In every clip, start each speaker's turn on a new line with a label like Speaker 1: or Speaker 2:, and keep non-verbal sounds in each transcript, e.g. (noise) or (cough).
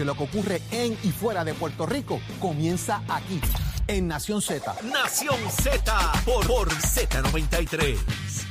Speaker 1: porque lo que ocurre en y fuera de Puerto Rico comienza aquí, en Nación Z.
Speaker 2: Nación Z por, por Z93.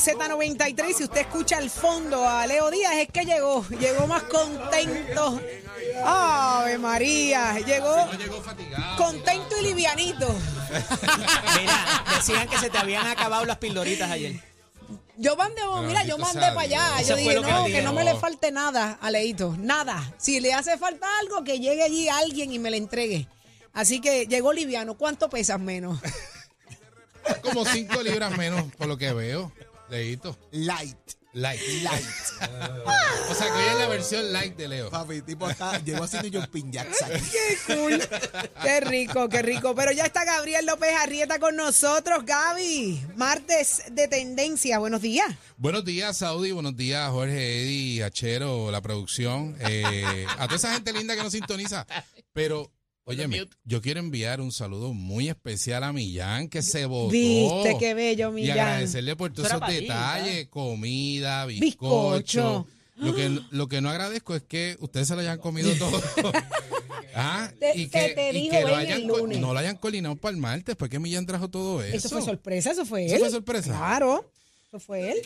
Speaker 3: Z93. Si usted escucha al fondo a Leo Díaz, es que llegó, llegó más contento. ¡Ave María! Llegó contento y livianito.
Speaker 4: Mira, decían que se te habían acabado las pildoritas ayer.
Speaker 3: Yo mandé, mira, yo mandé para allá. Yo dije, no, que no me le falte nada a Leito. Nada. Si le hace falta algo, que llegue allí alguien y me le entregue. Así que llegó liviano. ¿Cuánto pesas menos? (laughs)
Speaker 5: Como 5 libras menos, por lo que veo. Leíto.
Speaker 6: Light.
Speaker 5: Light.
Speaker 6: Light. (laughs)
Speaker 5: O sea, que hoy es la versión light de Leo.
Speaker 6: Papi, tipo está, llegó haciendo jumping jacks aquí.
Speaker 3: Qué cool. Qué rico, qué rico. Pero ya está Gabriel López Arrieta con nosotros. Gaby, martes de tendencia. Buenos días.
Speaker 5: Buenos días, Saudi. Buenos días, Jorge, Eddie, Achero, la producción. Eh, a toda esa gente linda que nos sintoniza. Pero, óyeme, yo quiero enviar un saludo muy especial a Millán, que se votó.
Speaker 3: Viste, qué bello,
Speaker 5: Y
Speaker 3: Millán.
Speaker 5: agradecerle por todos
Speaker 4: Eso
Speaker 5: esos detalles, comida,
Speaker 3: Bizcocho.
Speaker 5: bizcocho. Lo que, lo que no agradezco es que ustedes se lo hayan comido todo. (laughs) Ah,
Speaker 3: Te-
Speaker 5: y que,
Speaker 3: te
Speaker 5: y que lo hayan
Speaker 3: el
Speaker 5: co-
Speaker 3: lunes.
Speaker 5: no lo hayan colinado para el martes, porque Millán trajo todo eso.
Speaker 3: Eso fue sorpresa, eso fue él.
Speaker 5: ¿Eso fue sorpresa?
Speaker 3: Claro, eso fue él.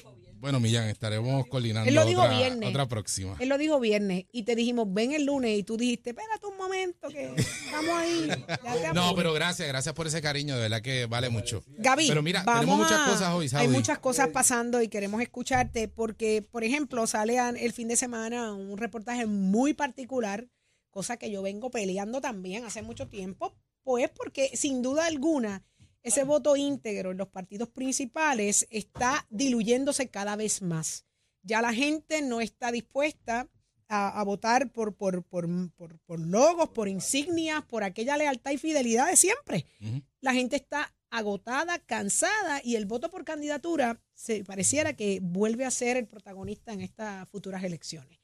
Speaker 5: Bueno, Millán, estaremos colinando
Speaker 3: Él lo dijo
Speaker 5: otra,
Speaker 3: viernes.
Speaker 5: otra próxima.
Speaker 3: Él lo dijo viernes y te dijimos, ven el lunes y tú dijiste, espérate un momento que estamos ahí. (laughs) Ya
Speaker 5: No,
Speaker 3: apuro".
Speaker 5: pero gracias, gracias por ese cariño, de verdad que vale mucho.
Speaker 3: Gaby,
Speaker 5: pero mira,
Speaker 3: vamos
Speaker 5: tenemos muchas
Speaker 3: a-
Speaker 5: cosas hoy,
Speaker 3: Hay
Speaker 5: Saudi.
Speaker 3: muchas cosas pasando y queremos escucharte porque, por ejemplo, sale el fin de semana un reportaje muy particular, cosa que yo vengo peleando también hace mucho tiempo, pues porque sin duda alguna ese voto íntegro en los partidos principales está diluyéndose cada vez más. Ya la gente no está dispuesta a, a votar por, por, por, por, por logos, por insignias, por aquella lealtad y fidelidad de siempre la gente está agotada, cansada y el voto por candidatura se pareciera que vuelve a ser el protagonista en estas futuras elecciones.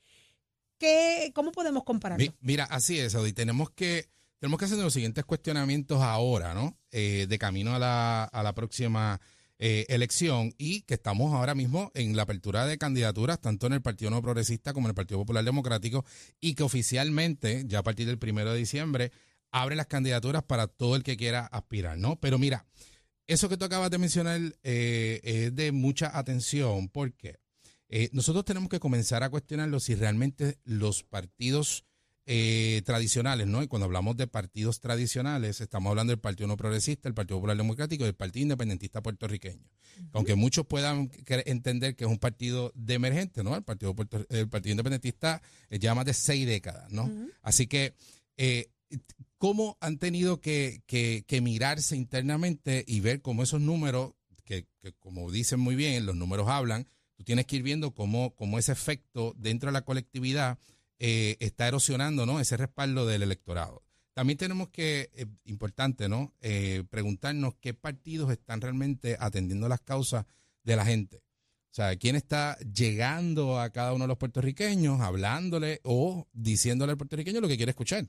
Speaker 3: ¿Qué, ¿Cómo podemos compararlo?
Speaker 5: Mi- mira, así es, Saudi. Tenemos que, tenemos que hacer los siguientes cuestionamientos ahora, ¿no? Eh, de camino a la, a la próxima eh, elección y que estamos ahora mismo en la apertura de candidaturas, tanto en el Partido No Progresista como en el Partido Popular Democrático, y que oficialmente, ya a partir del primero de diciembre, abre las candidaturas para todo el que quiera aspirar, ¿no? Pero mira, eso que tú acabas de mencionar eh, es de mucha atención porque eh, nosotros tenemos que comenzar a cuestionarlo si realmente los partidos eh, tradicionales, ¿no? Y cuando hablamos de partidos tradicionales, estamos hablando del Partido No Progresista, el Partido Popular Democrático y el Partido Independentista Puertorriqueño. Aunque muchos puedan entender que es un partido de emergente, ¿no? El Partido, Puerto- el partido Independentista eh, lleva más de seis décadas, ¿no? Así que, eh, ¿cómo han tenido que, que- que mirarse internamente y ver cómo esos números, que, que como dicen muy bien, los números hablan, tú tienes que ir viendo cómo, cómo ese efecto dentro de la colectividad eh, está erosionando ¿no? ese respaldo del electorado. También tenemos que, eh, importante, ¿no? Eh, preguntarnos qué partidos están realmente atendiendo las causas de la gente. O sea, quién está llegando a cada uno de los puertorriqueños, hablándole o diciéndole al puertorriqueño lo que quiere escuchar.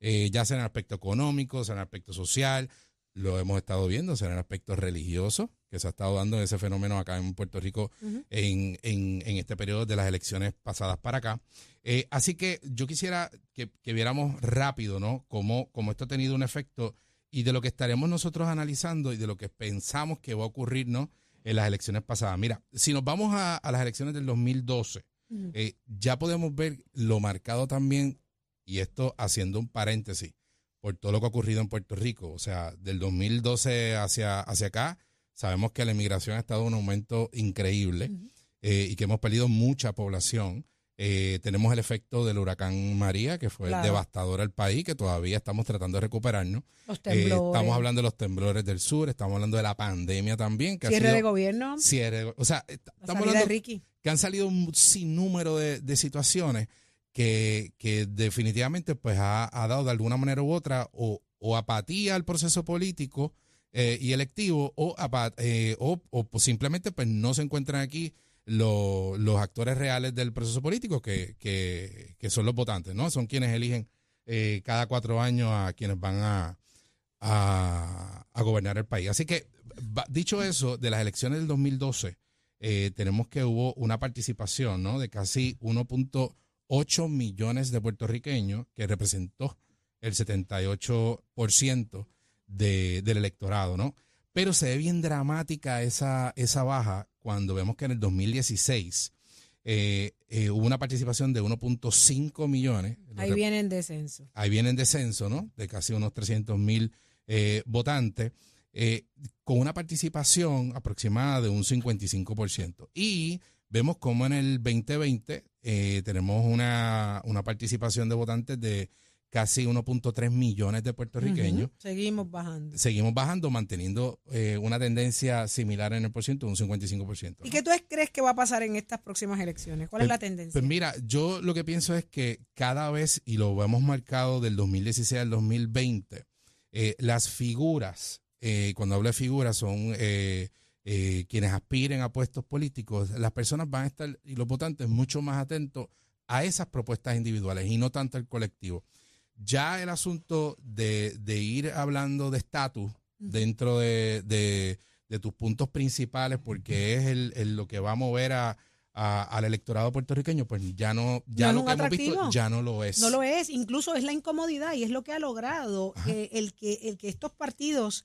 Speaker 5: Eh, ya sea en el aspecto económico, sea en el aspecto social, lo hemos estado viendo, sea en el aspecto religioso, que se ha estado dando ese fenómeno acá en Puerto Rico en, en- en este periodo de las elecciones pasadas para acá. Eh, así que yo quisiera que, que viéramos rápido, ¿no? Cómo, cómo esto ha tenido un efecto y de lo que estaremos nosotros analizando y de lo que pensamos que va a ocurrir, ¿no? En las elecciones pasadas. Mira, si nos vamos a, a las elecciones del 2012, eh, ya podemos ver lo marcado también, y esto haciendo un paréntesis, por todo lo que ha ocurrido en Puerto Rico. O sea, del 2012 hacia, hacia acá, sabemos que la inmigración ha estado en un aumento increíble eh, y que hemos perdido mucha población. Eh, tenemos el efecto del huracán María, que fue
Speaker 3: Claro.
Speaker 5: devastador al país, que todavía estamos tratando de recuperarnos.
Speaker 3: Los
Speaker 5: Eh, estamos hablando de los temblores del sur, estamos hablando de la pandemia también. Que ha
Speaker 3: Cierre
Speaker 5: sido-
Speaker 3: de gobierno.
Speaker 5: cierre- o sea, estamos
Speaker 3: salida de
Speaker 5: hablando
Speaker 3: Ricky.
Speaker 5: que han salido un sinnúmero de, de situaciones que, definitivamente pues ha, dado de alguna manera u otra o, apatía al proceso político eh, y electivo o, eh, o, pues, simplemente pues no se encuentran aquí lo- los actores reales del proceso político que, que, son los votantes, ¿no? Son quienes eligen eh, cada cuatro años a quienes van a, a, a gobernar el país. Así que, dicho eso, de las elecciones del 2012, eh, tenemos que hubo una participación ¿no? de casi 1.8 millones de puertorriqueños, que representó el 78% de, del electorado, ¿no? Pero se ve bien dramática esa, esa baja cuando vemos que en el 2016 eh, eh, hubo una participación de 1.5 millones. lo
Speaker 3: Ahí viene en descenso.
Speaker 5: ahí viene en descenso, ¿no? De casi unos 300 mil eh, votantes, eh, con una participación aproximada de un 55%. Y vemos como en el 2020 eh, tenemos una, una participación de votantes de casi 1.3 millones de puertorriqueños.
Speaker 3: Seguimos bajando.
Speaker 5: Seguimos bajando, manteniendo eh, una tendencia similar en el por ciento, un 55%.
Speaker 3: ¿Y
Speaker 5: ¿no?
Speaker 3: qué tú crees que va a pasar en estas próximas elecciones? ¿Cuál es la tendencia?
Speaker 5: Pues mira, yo lo que pienso es que cada vez, y lo hemos marcado del 2016 al 2020, eh, las figuras, cuando hablo de figuras, son eh, quienes aspiren a puestos políticos, las personas van a estar, y los votantes, mucho más atentos a esas propuestas individuales y no tanto al colectivo. Ya el asunto de, de ir hablando de estatus dentro de, de- de tus puntos principales, porque es el, el- lo que va a mover a, a- al electorado puertorriqueño, pues ya no, ya
Speaker 3: No
Speaker 5: lo que hemos visto ya no lo es.
Speaker 3: No lo es, incluso es la incomodidad y es lo que ha logrado eh, el, que, el que estos partidos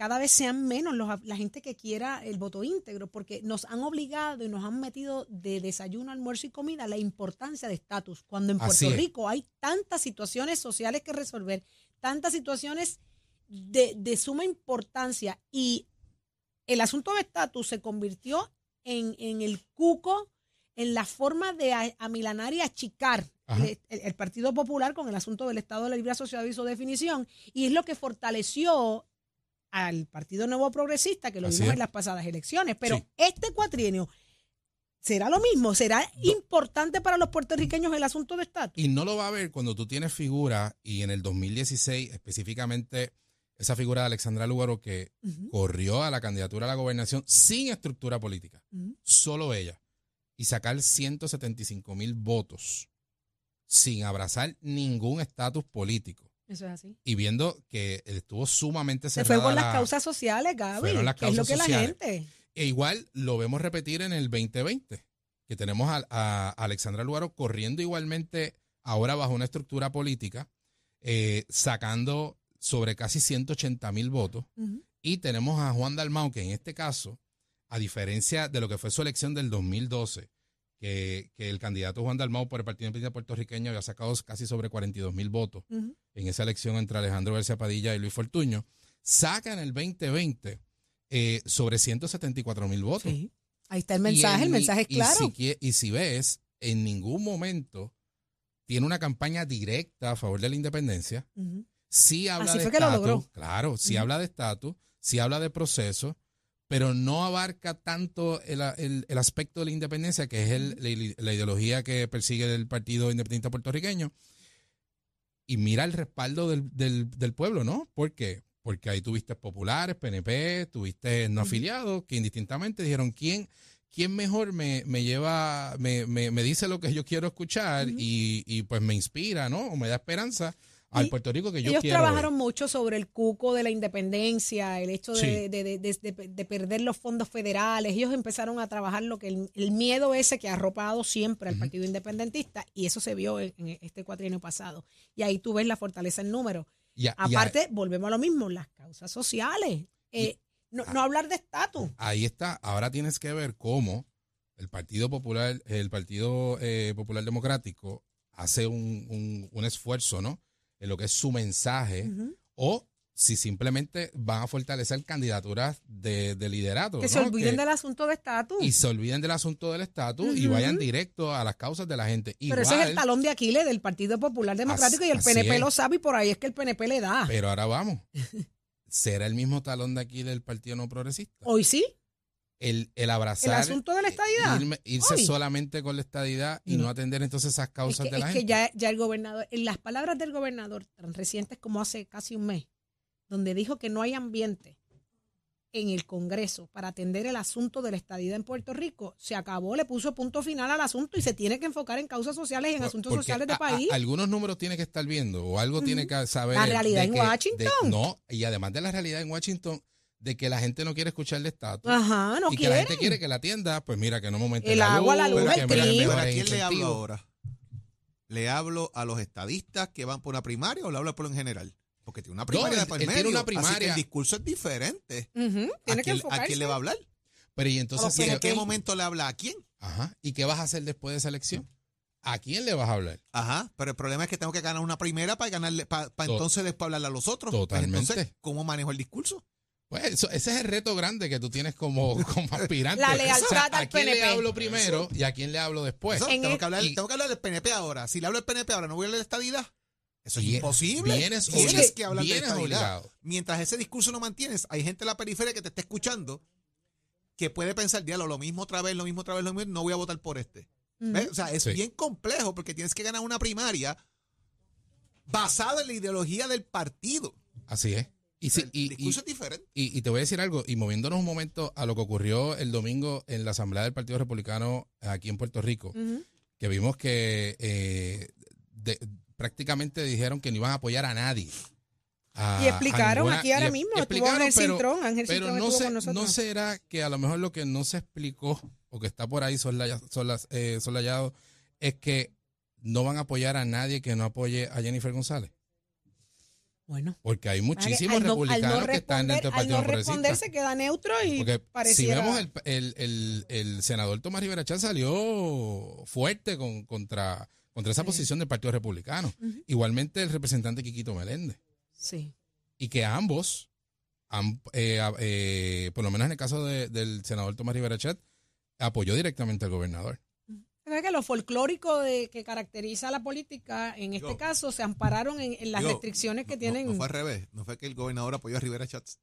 Speaker 3: cada vez sean menos los- la gente que quiera el voto íntegro, porque nos han obligado y nos han metido de desayuno, almuerzo y comida la importancia de estatus. Cuando en Puerto. Rico hay tantas situaciones sociales que resolver, tantas situaciones de, de suma importancia y el asunto de estatus se convirtió en, en el cuco, en la forma de amilanar y achicar
Speaker 5: Ajá.
Speaker 3: el, el- el Partido Popular con el asunto del Estado de la Libre Asociado y su definición, y es lo que fortaleció al Partido Nuevo Progresista, que lo
Speaker 5: Así
Speaker 3: vimos
Speaker 5: es.
Speaker 3: en las pasadas elecciones. Pero
Speaker 5: Sí.
Speaker 3: este cuatrienio, ¿será lo mismo? ¿Será importante para los puertorriqueños el asunto de estatus?
Speaker 5: Y no lo va a ver cuando tú tienes figuras, y en el 2016 específicamente esa figura de Alexandra Lugaro que corrió a la candidatura a la gobernación sin estructura política, solo ella, y sacar 175 mil votos sin abrazar ningún estatus político.
Speaker 3: Eso es así.
Speaker 5: Y viendo que estuvo sumamente
Speaker 3: Se
Speaker 5: cerrada
Speaker 3: fue por las
Speaker 5: la-
Speaker 3: causas sociales, Gaby,
Speaker 5: fueron las
Speaker 3: que es lo
Speaker 5: causas
Speaker 3: que la gente...
Speaker 5: E igual lo vemos repetir en el 2020, que tenemos a, a Alexandra Lugaro corriendo igualmente ahora bajo una estructura política, eh, sacando sobre casi 180 mil votos. Y tenemos a Juan Dalmau, que en este caso, a diferencia de lo que fue su elección del 2012, que, que el candidato Juan Dalmau por el Partido Independiente Puertorriqueño había sacado casi sobre 42 mil votos en esa elección entre Alejandro García Padilla y Luis Fortuño, saca en el 2020 eh, sobre 174 mil votos.
Speaker 3: Sí. Ahí está el mensaje,
Speaker 5: Y
Speaker 3: el
Speaker 5: en-
Speaker 3: mensaje es
Speaker 5: y
Speaker 3: claro.
Speaker 5: si y si ves, en ningún momento tiene una campaña directa a favor de la independencia.
Speaker 3: Ujú.
Speaker 5: Sí habla
Speaker 3: Así
Speaker 5: de estatus, claro, sí habla de estatus, sí habla de proceso, pero no abarca tanto el, el- el aspecto de la independencia, que es el- la, la ideología que persigue el Partido Independiente Puertorriqueño. Y mira el respaldo del, del- del pueblo, ¿no? ¿Por qué? Porque ahí tuviste populares, PNP, tuviste no afiliados, que indistintamente dijeron, ¿quién, quién mejor me, me lleva, me, me, me dice lo que yo quiero escuchar y, y pues me inspira, ¿no? O me da esperanza al Puerto Rico que yo
Speaker 3: Ellos
Speaker 5: quiero. ver?
Speaker 3: trabajaron mucho sobre el cuco de la independencia, el hecho de,
Speaker 5: Sí.
Speaker 3: de- de- de- de- de perder los fondos federales. Ellos empezaron a trabajar lo que el, el miedo ese que ha arropado siempre al Partido Independentista y eso se vio en, en este cuatrienio pasado. Y ahí tú ves la fortaleza en número.
Speaker 5: Y a- y a-
Speaker 3: Aparte, volvemos a lo mismo, las causas sociales. Eh, no, no hablar de estatus.
Speaker 5: ahí está. Ahora tienes que ver cómo el Partido Popular, el Partido eh, Popular Democrático hace un, un- un esfuerzo, ¿no? En lo que es su mensaje, o si simplemente van a fortalecer candidaturas de, de liderato.
Speaker 3: Que se olviden
Speaker 5: Que-
Speaker 3: del asunto de estatus.
Speaker 5: y se olviden del asunto del estatus y vayan directo a las causas de la gente.
Speaker 3: Pero ese es el talón de Aquiles del Partido Popular Democrático y el PNP
Speaker 5: es.
Speaker 3: lo sabe y por ahí es que el PNP le da.
Speaker 5: pero ahora vamos. (laughs) ¿Será el mismo talón de aquí del Partido No Progresista?
Speaker 3: Hoy sí.
Speaker 5: El, el abrazar.
Speaker 3: El asunto de la estadidad.
Speaker 5: irme- irse
Speaker 3: Hoy.
Speaker 5: solamente con la estadidad y no,
Speaker 3: No.
Speaker 5: atender entonces esas
Speaker 3: Es
Speaker 5: causas
Speaker 3: que,
Speaker 5: de la
Speaker 3: es que
Speaker 5: gente.
Speaker 3: ya, ya el gobernador, en las palabras del gobernador tan recientes como hace casi un mes, donde dijo que no hay ambiente en el Congreso para atender el asunto de la estadidad en Puerto Rico, se acabó, le puso punto final al asunto y se tiene que enfocar en causas sociales y en
Speaker 5: Por-
Speaker 3: asuntos sociales de
Speaker 5: a- a-
Speaker 3: país.
Speaker 5: algunos números tiene que estar viendo o algo tiene que saber.
Speaker 3: La realidad en
Speaker 5: que- de-
Speaker 3: Washington.
Speaker 5: no, y además de la realidad en Washington, de que la gente no quiere escuchar el estatus.
Speaker 3: Ajá, no
Speaker 5: y que la gente quiere que la tienda, pues mira, que no aumente
Speaker 3: El agua, la luz, el
Speaker 6: ¿a quién le hablo ahora? ¿Le hablo a los estadistas que van por una primaria o le hablo por en general? Porque tiene una primaria
Speaker 5: él-
Speaker 6: de por
Speaker 5: él tiene
Speaker 6: medio,
Speaker 5: una
Speaker 6: Así que
Speaker 5: primaria.
Speaker 6: el discurso es diferente. ¿A
Speaker 3: Tiene que
Speaker 6: quién, a quién le va a hablar?
Speaker 5: Pero y
Speaker 3: A
Speaker 5: entonces,
Speaker 6: ¿Y en qué momento le habla a quién?
Speaker 5: ajá, ¿y qué vas a hacer después de esa elección? ¿A quién le vas a hablar?
Speaker 6: Ajá, pero el problema es que tengo que ganar una primera para ganarle, para,
Speaker 5: To-
Speaker 6: entonces después hablarle a los otros. Pues
Speaker 5: Totalmente.
Speaker 6: entonces, ¿cómo manejo el discurso?
Speaker 5: Pues eso- ese es el reto grande que tú tienes como, (laughs) como aspirante.
Speaker 3: La lealtad
Speaker 5: O sea,
Speaker 3: al
Speaker 5: ¿A quién le
Speaker 3: PNP.
Speaker 5: hablo primero y a quién le hablo después?
Speaker 6: Eso,
Speaker 3: En
Speaker 6: tengo,
Speaker 3: el-
Speaker 6: que hablar,
Speaker 5: y-
Speaker 6: tengo que hablar del PNP ahora. Si le hablo del PNP ahora, ¿no voy a hablar de estadidad? Eso es
Speaker 5: Bien-
Speaker 6: imposible.
Speaker 5: vienes
Speaker 6: Tienes que hablar de estadidad.
Speaker 5: obligado.
Speaker 6: Mientras ese discurso no mantienes, hay gente en la periferia que te está escuchando que puede pensar, diablo, lo mismo otra vez, lo mismo otra vez, lo mismo, no voy a votar por este. O sea, es
Speaker 5: Sí.
Speaker 6: bien complejo porque tienes que ganar una primaria basada en la ideología del partido.
Speaker 5: Así es. Y,
Speaker 6: el
Speaker 5: y- y-
Speaker 6: discurso es diferente.
Speaker 5: Y, y te voy a decir algo, y moviéndonos un momento a lo que ocurrió el domingo en la Asamblea del Partido Republicano aquí en Puerto Rico, que vimos que eh, de- prácticamente dijeron que no iban a apoyar a nadie. A-
Speaker 3: Y
Speaker 5: a
Speaker 3: explicaron
Speaker 5: ninguna-
Speaker 3: aquí ahora
Speaker 5: y
Speaker 3: mismo, estuvo Ángel
Speaker 5: pero-
Speaker 3: Cintrón, Ángel
Speaker 5: Pero
Speaker 3: Cintrón
Speaker 5: no,
Speaker 3: estuvo
Speaker 5: se-
Speaker 3: con nosotros.
Speaker 5: no será que a lo mejor lo que no se explicó o que está por ahí solas- eh, solayado es que no van a apoyar a nadie que no apoye a Jennifer González.
Speaker 3: Bueno.
Speaker 5: Porque hay muchísimos
Speaker 3: Al no- al no
Speaker 5: republicanos que están dentro del
Speaker 3: al
Speaker 5: Partido
Speaker 3: no
Speaker 5: Progresista.
Speaker 3: responder se queda neutro y
Speaker 5: Porque si vemos el, el, el, el senador Tomás Rivera Chávez salió fuerte con, contra, contra esa
Speaker 3: Sí.
Speaker 5: posición del Partido Republicano. Igualmente el representante Quiquito Meléndez.
Speaker 3: Sí.
Speaker 5: Y que ambos, eh, eh, por lo menos en el caso de- del senador Tomás Rivera Chat, apoyó directamente al gobernador.
Speaker 3: Que lo folclórico de, que caracteriza la política, en este caso, se ampararon en, en las restricciones que
Speaker 6: no-
Speaker 3: tienen.
Speaker 6: No, no fue al revés. No fue que el gobernador apoyó a Rivera Chats.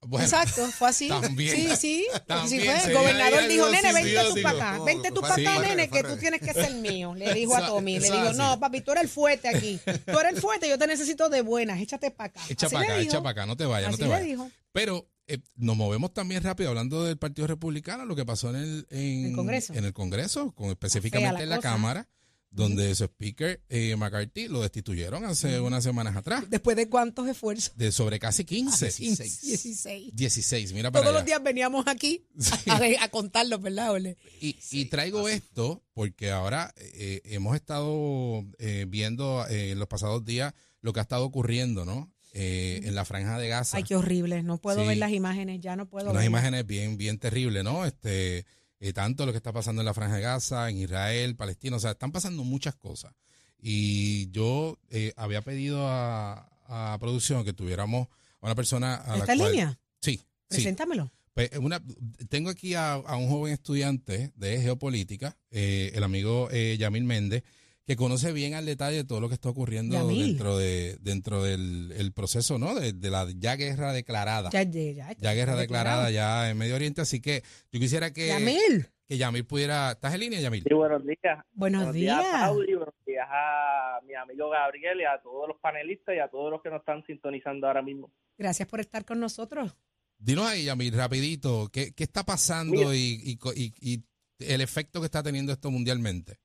Speaker 5: Bueno,
Speaker 3: Exacto, fue así.
Speaker 5: También.
Speaker 3: Sí, sí.
Speaker 5: También
Speaker 3: sí fue. El gobernador dijo, nene, vente tú para acá.
Speaker 6: No,
Speaker 3: Vente tú para acá, nene, que tú tienes que ser mío. Le dijo a Tommy. Le dijo, no, papi, tú eres el fuerte aquí. Tú eres el fuerte, yo te necesito de buenas. Échate para acá.
Speaker 5: echa para acá, echa para acá, no te vayas, no te vayas. Pero eh, nos movemos también rápido hablando del Partido Republicano, lo que pasó en el, en,
Speaker 3: El Congreso.
Speaker 5: En el Congreso, con, específicamente
Speaker 3: la
Speaker 5: en la
Speaker 3: cosa.
Speaker 5: Cámara, donde su speaker eh, McCarthy lo destituyeron hace unas semanas atrás,
Speaker 3: Después de cuántos esfuerzos.
Speaker 5: de sobre casi 15.
Speaker 3: 16.
Speaker 5: 16, mira para
Speaker 3: Todos los días veníamos aquí (laughs) a, a contarlos, ¿verdad, Ole?
Speaker 5: Y, y traigo esto porque ahora eh, hemos estado eh, viendo eh, en los pasados días lo que ha estado ocurriendo, ¿no? Eh, en la franja de Gaza.
Speaker 3: Ay, qué horrible. No puedo
Speaker 5: Sí.
Speaker 3: ver las imágenes, ya no puedo
Speaker 5: unas
Speaker 3: ver.
Speaker 5: imágenes bien, bien terribles, ¿no? Este, eh, tanto lo que está pasando en la Franja de Gaza, en Israel, Palestina, o sea, están pasando muchas cosas. Y yo eh, había pedido a, a producción que tuviéramos a una persona a la
Speaker 3: ¿Está en línea?
Speaker 5: Sí, sí.
Speaker 3: Preséntamelo.
Speaker 5: Pues, una, tengo aquí a, a un joven estudiante de geopolítica, eh, el amigo eh, Yamil Méndez, que conoce bien al detalle todo lo que está ocurriendo
Speaker 3: Yamil.
Speaker 5: dentro de dentro del el proceso, ¿no? De, de la ya guerra declarada.
Speaker 3: Ya, ya, ya.
Speaker 5: Ya guerra declarada ya en Medio Oriente, así que yo quisiera que,
Speaker 3: Yamil,
Speaker 5: que Yamil pudiera... ¿Estás en línea, Yamil?
Speaker 7: Sí, buenos días.
Speaker 3: buenos días.
Speaker 7: Pauli, buenos días a mi amigo Gabriel y a todos los panelistas y a todos los que nos están sintonizando ahora mismo.
Speaker 3: Gracias por estar con nosotros.
Speaker 5: Dinos ahí, Yamil, rapidito, ¿qué, qué está pasando y, y co- y- y el efecto que está teniendo esto mundialmente?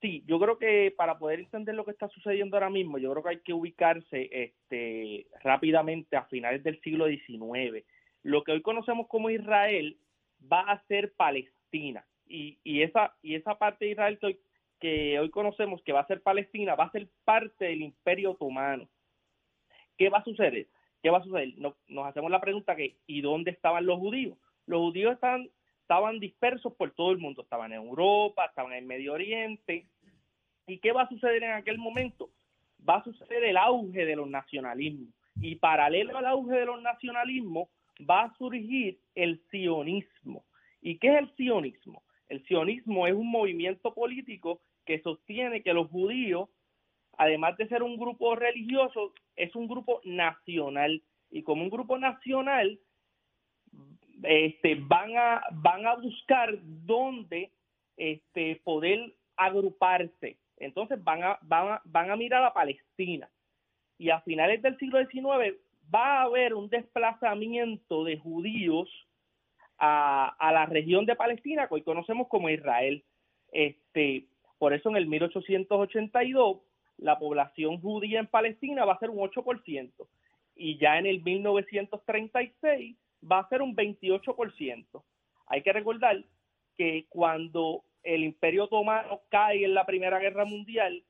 Speaker 7: Sí, yo creo que para poder entender lo que está sucediendo ahora mismo, yo creo que hay que ubicarse este, rápidamente a finales del siglo XIX. Lo que hoy conocemos como Israel va a ser Palestina. Y, y, esa, y esa parte de Israel que hoy, que hoy conocemos que va a ser Palestina va a ser parte del Imperio Otomano. ¿Qué va a suceder? ¿Qué va a suceder? Nos, nos hacemos la pregunta que ¿y dónde estaban los judíos? Los judíos estaban, estaban dispersos por todo el mundo, estaban en Europa, estaban en Medio Oriente. ¿Y qué va a suceder en aquel momento? Va a suceder el auge de los nacionalismos. Y paralelo al auge de los nacionalismos va a surgir el sionismo. ¿Y qué es el sionismo? El sionismo es un movimiento político que sostiene que los judíos además de ser un grupo religioso, es un grupo nacional. Y como un grupo nacional, este, van a van a buscar dónde este, poder agruparse. Entonces van a, van a van a mirar a Palestina y a finales del siglo XIX va a haber un desplazamiento de judíos a, a la región de Palestina que hoy conocemos como Israel. Este, por eso en el 1882 la población judía en Palestina va a ser un 8% y ya en el 1936 va a ser un 28%. Hay que recordar que cuando el Imperio Otomano cae en la Primera Guerra Mundial,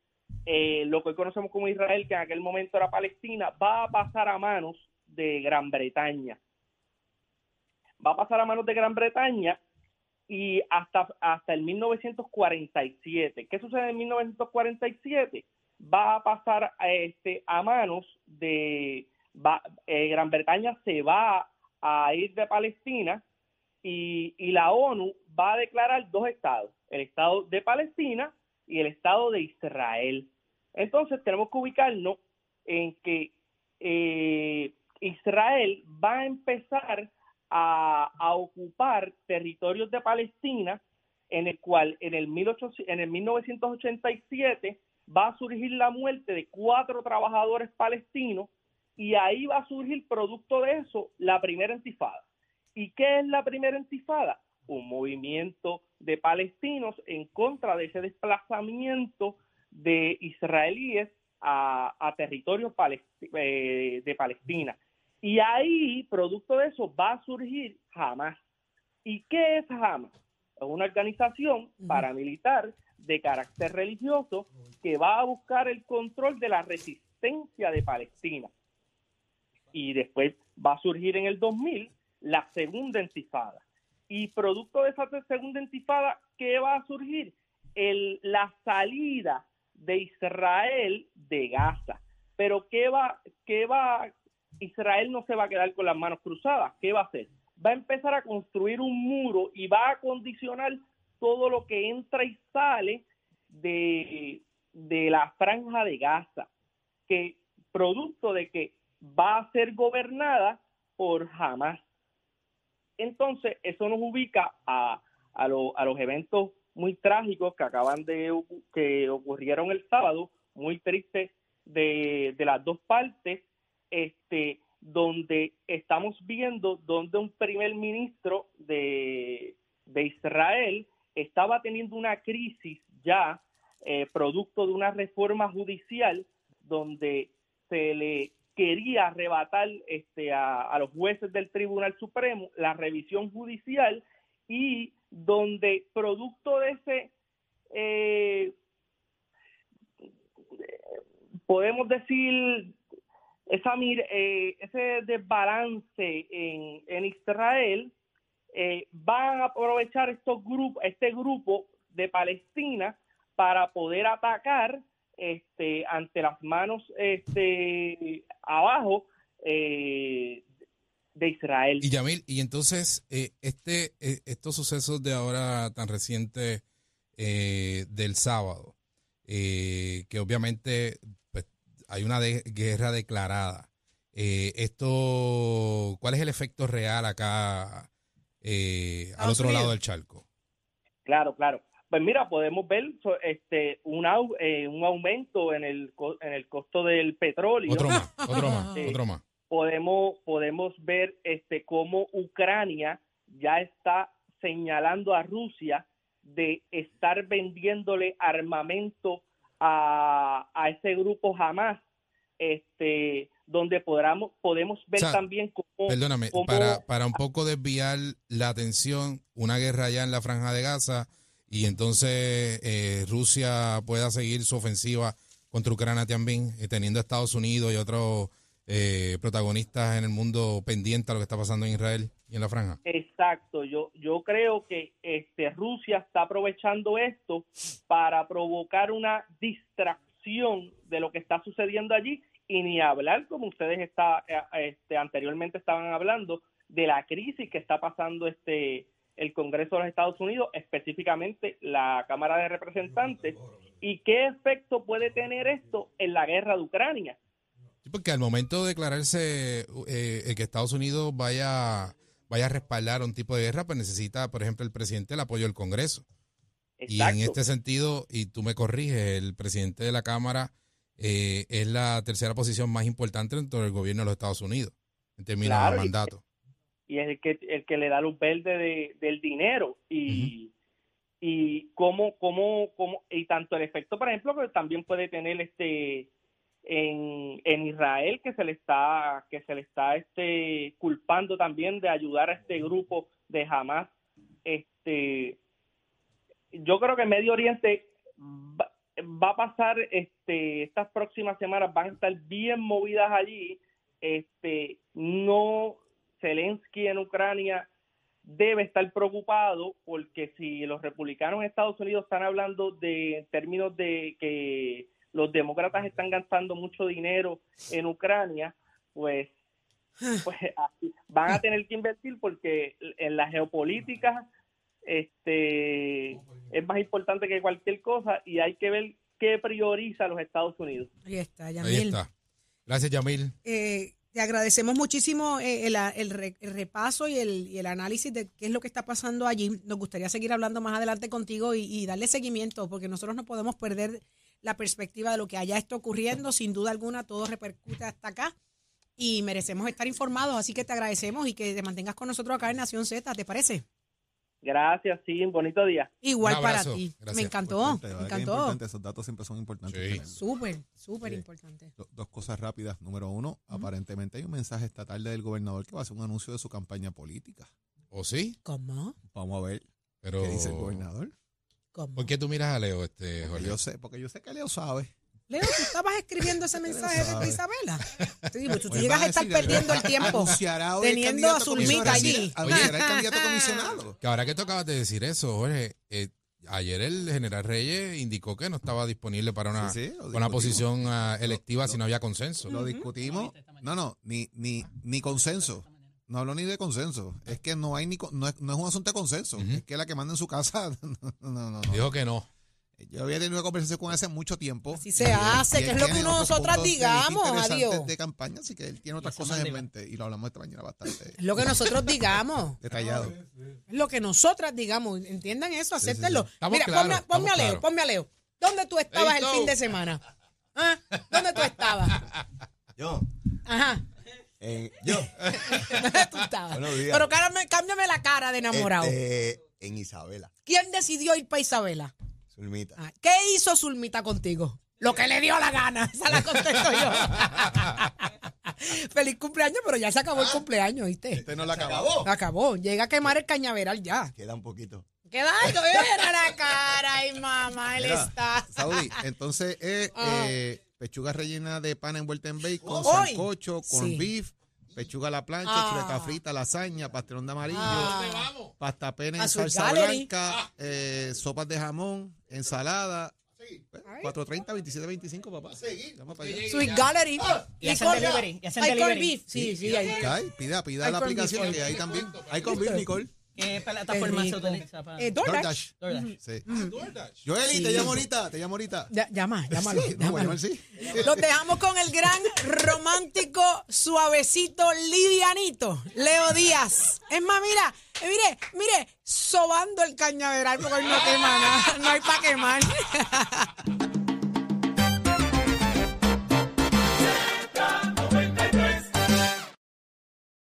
Speaker 7: eh, lo que hoy conocemos como Israel, que en aquel momento era Palestina, va a pasar a manos de Gran Bretaña. Va a pasar a manos de Gran Bretaña y hasta, hasta el 1947. ¿Qué sucede en 1947? Va a pasar a, este, a manos de eh, Gran Bretaña se va a ir de Palestina y, y la ONU va a declarar dos estados, el estado de Palestina y el estado de Israel. Entonces tenemos que ubicarnos en que eh, Israel va a empezar a, a, ocupar territorios de Palestina, en el cual en el, 18, en el 1987 va a surgir la muerte de cuatro trabajadores palestinos y ahí va a surgir producto de eso la primera intifada. ¿Y qué es la primera intifada? Un movimiento de palestinos en contra de ese desplazamiento de israelíes a, a territorios eh, de Palestina. Y ahí, producto de eso, va a surgir Hamas. ¿Y qué es Hamas? Es una organización paramilitar de carácter religioso que va a buscar el control de la resistencia de Palestina. Y después va a surgir en el 2000 la segunda intifada. Y producto de esa segunda intifada, ¿qué va a surgir? El, la salida de Israel de Gaza. Pero ¿qué va, qué va? Israel no se va a quedar con las manos cruzadas. ¿Qué va a hacer? Va a empezar a construir un muro y va a condicionar todo lo que entra y sale de, de la franja de Gaza, que producto de que va a ser gobernada por Hamas. Entonces, eso nos ubica a, a, a los eventos muy trágicos que acaban de que ocurrieron el sábado, muy tristes de, de las dos partes, este, donde estamos viendo donde un primer ministro de, de Israel estaba teniendo una crisis ya eh, producto de una reforma judicial donde se le quería arrebatar este, a, los jueces del Tribunal Supremo la revisión judicial y donde producto de ese, eh, podemos decir, esa, eh, ese desbalance en, en Israel, eh, van a aprovechar estos grupos, este grupo de Palestina para poder atacar este, ante las manos este, abajo eh, de Israel.
Speaker 5: Y Yamil, y entonces eh, este, eh, estos sucesos de ahora tan recientes eh, del sábado, eh, que obviamente pues, hay una de guerra declarada. esto, ¿cuál es el efecto real acá al otro lado del charco?
Speaker 7: Claro, claro. Pues mira, podemos ver este un, eh, un aumento en el, en el costo del petróleo.
Speaker 5: Otro más, (laughs) otro más, eh, otro más.
Speaker 7: Podemos, podemos ver este cómo Ucrania ya está señalando a Rusia de estar vendiéndole armamento a, a ese grupo jamás, este, donde podamos, podemos ver
Speaker 5: O sea,
Speaker 7: también cómo...
Speaker 5: Perdóname,
Speaker 7: cómo-
Speaker 5: para, para un poco desviar la atención, una guerra allá en la franja de Gaza y entonces eh, Rusia pueda seguir su ofensiva contra Ucrania también, eh, teniendo a Estados Unidos y otros eh, protagonistas en el mundo pendiente a lo que está pasando en Israel y en la franja.
Speaker 7: Exacto, yo, yo creo que este, Rusia está aprovechando esto para provocar una distracción de lo que está sucediendo allí y ni hablar, como ustedes está, eh, este, anteriormente estaban hablando, de la crisis que está pasando este, el Congreso de los Estados Unidos, específicamente la Cámara de Representantes, y qué efecto puede tener esto en la guerra de Ucrania.
Speaker 5: Sí, porque al momento de declararse eh, que Estados Unidos vaya, vaya a respaldar un tipo de guerra, pues necesita, por ejemplo, el presidente el apoyo del Congreso. Y en
Speaker 7: Exacto.
Speaker 5: este sentido, y tú me corriges, el presidente de la Cámara eh, es la tercera posición más importante dentro del gobierno de los Estados Unidos, en términos
Speaker 7: Claro,
Speaker 5: de mandato.
Speaker 7: Y es el que el que le da luz verde de- del dinero. Y y cómo cómo cómo y tanto el efecto por ejemplo que también puede tener este en, en Israel que se le está que se le está este culpando también de ayudar a este grupo de Hamas. Este yo creo que Medio Oriente va, va a pasar este estas próximas semanas van a estar bien movidas allí. Este no Zelensky en Ucrania debe estar preocupado porque si los republicanos en Estados Unidos están hablando de en términos de que los demócratas están gastando mucho dinero en Ucrania, pues, (sighs) pues van a tener que invertir porque en la geopolítica este es más importante que cualquier cosa y hay que ver qué prioriza los Estados Unidos.
Speaker 3: Ahí está,
Speaker 5: Ahí
Speaker 3: Yamil.
Speaker 5: está. Gracias, Yamil.
Speaker 3: Eh, te agradecemos muchísimo eh, el, el re- el repaso y el, el análisis de qué es lo que está pasando allí. Nos gustaría seguir hablando más adelante contigo y, y darle seguimiento, porque nosotros no podemos perder la perspectiva de lo que allá está ocurriendo. Sin duda alguna, todo repercute hasta acá y merecemos estar informados. Así que te agradecemos y que te mantengas con nosotros acá en Nación Z. ¿Te parece?
Speaker 7: Gracias, sí, un bonito día.
Speaker 3: Igual
Speaker 5: Un
Speaker 3: para
Speaker 5: abrazo.
Speaker 3: ti.
Speaker 5: Gracias.
Speaker 3: Me encantó,
Speaker 6: Importante,
Speaker 3: me
Speaker 6: ¿verdad que es
Speaker 3: encantó.
Speaker 6: importante? Esos datos siempre son importantes.
Speaker 5: Sí.
Speaker 6: tenerlos.
Speaker 3: Súper, súper
Speaker 6: Sí.
Speaker 3: importante.
Speaker 6: Do- Dos cosas rápidas. Número uno, aparentemente hay un mensaje esta tarde del gobernador que va a hacer un anuncio de su campaña política.
Speaker 5: ¿O sí?
Speaker 3: ¿Cómo?
Speaker 6: Vamos a ver
Speaker 5: Pero,
Speaker 6: qué dice el gobernador.
Speaker 3: ¿Cómo?
Speaker 5: ¿Por qué tú miras a Leo, este,
Speaker 6: Porque
Speaker 5: Jorge?
Speaker 6: yo sé, porque yo sé que Leo sabe.
Speaker 3: Leo, ¿tú estabas escribiendo ese mensaje de
Speaker 6: sabe.
Speaker 3: Isabela? Sí, pues tú
Speaker 6: Pues
Speaker 3: llegas a estar
Speaker 6: decir,
Speaker 3: perdiendo el tiempo. Teniendo a Zulmita allí.
Speaker 6: Anunciará el candidato comisionado.
Speaker 5: Que ahora que tú acabas de decir eso, Jorge, eh, ayer el general Reyes indicó que no estaba disponible para una,
Speaker 6: Sí,
Speaker 5: una posición ah, electiva si no había consenso.
Speaker 6: Lo discutimos. No, no, ni, ni, ni consenso. No hablo ni de consenso. Es que no hay ni con- no es, no es un asunto de consenso. Es que la que manda en su casa. (laughs) No, no, no. no.
Speaker 5: Dijo que no.
Speaker 6: Yo había tenido una conversación con él hace mucho tiempo.
Speaker 3: Así se hace, que es lo que nosotras digamos, adiós.
Speaker 6: de campaña, así que él tiene otras cosas en mente y lo hablamos esta mañana bastante
Speaker 3: Es lo que nosotros digamos. (laughs)
Speaker 6: detallado.
Speaker 3: Es lo que nosotras digamos. Entiendan eso,
Speaker 6: sí,
Speaker 3: acéptenlo. Mira, ponme, a- ponme a Leo, ponme a Leo. ¿Dónde tú estabas el fin de semana? ¿Ah? ¿Dónde tú estabas? (laughs)
Speaker 8: Yo,
Speaker 3: Ajá.
Speaker 8: eh, yo, (laughs)
Speaker 3: ¿Dónde tú estabas?
Speaker 8: Buenos días.
Speaker 3: Pero cámbiame, cámbiame la cara de enamorado.
Speaker 8: este, en Isabela,
Speaker 3: ¿Quién decidió ir para Isabela?
Speaker 8: Zulmita.
Speaker 3: Ah, ¿Qué hizo Zulmita contigo? Lo que le dio la gana. (laughs) Esa la contesto yo. (laughs) Feliz cumpleaños, pero ya se acabó el cumpleaños, ¿viste?
Speaker 6: Este no la
Speaker 8: ¿Se
Speaker 6: acabó.
Speaker 8: acabó?
Speaker 3: Acabó. Llega a quemar el cañaveral ya.
Speaker 8: Queda un poquito.
Speaker 3: Queda algo. Mira la cara. Ay, mamá, él
Speaker 6: Mira,
Speaker 3: está.
Speaker 6: Saudi, entonces es
Speaker 3: Ah.
Speaker 6: eh, pechuga rellena de pan envuelta en bacon,
Speaker 3: Hoy.
Speaker 6: sancocho, con
Speaker 3: Sí.
Speaker 6: beef, pechuga a la plancha,
Speaker 3: Ah.
Speaker 6: chuleta frita, lasaña, pastelón de amarillo,
Speaker 3: Ah.
Speaker 6: pasta pena en salsa
Speaker 3: Gallery.
Speaker 6: blanca, eh, sopas de jamón, ensalada. Pues,
Speaker 3: Ay.
Speaker 6: 4.30, 27.25, papá. Vamos para allá.
Speaker 3: Sweet Gallery.
Speaker 4: Y hacen
Speaker 3: con-
Speaker 4: delivery, y hacen
Speaker 3: hay
Speaker 4: delivery.
Speaker 3: beef. Sí, sí, ahí.
Speaker 6: Ay, pida, pida
Speaker 3: Hay
Speaker 6: la aplicación que hay también. Hay con beef, Nicole.
Speaker 4: ¿Qué plataforma
Speaker 3: Qué
Speaker 4: se
Speaker 3: rico.
Speaker 4: utiliza para
Speaker 3: Eh, DoorDash.
Speaker 6: DoorDash.
Speaker 4: DoorDash?
Speaker 6: Sí. Joeli,
Speaker 3: Sí.
Speaker 6: te llamo ahorita, te llamo ahorita.
Speaker 3: Ya- Llama, (laughs) llámalo.
Speaker 6: Sí, no,
Speaker 3: llámalo.
Speaker 6: bueno, sí.
Speaker 3: Los dejamos con el gran romántico, suavecito, livianito, Leo Díaz. Es más, mira, eh, mire, mire, sobando el cañaveral porque hoy no quema nada, no hay para quemar. (laughs)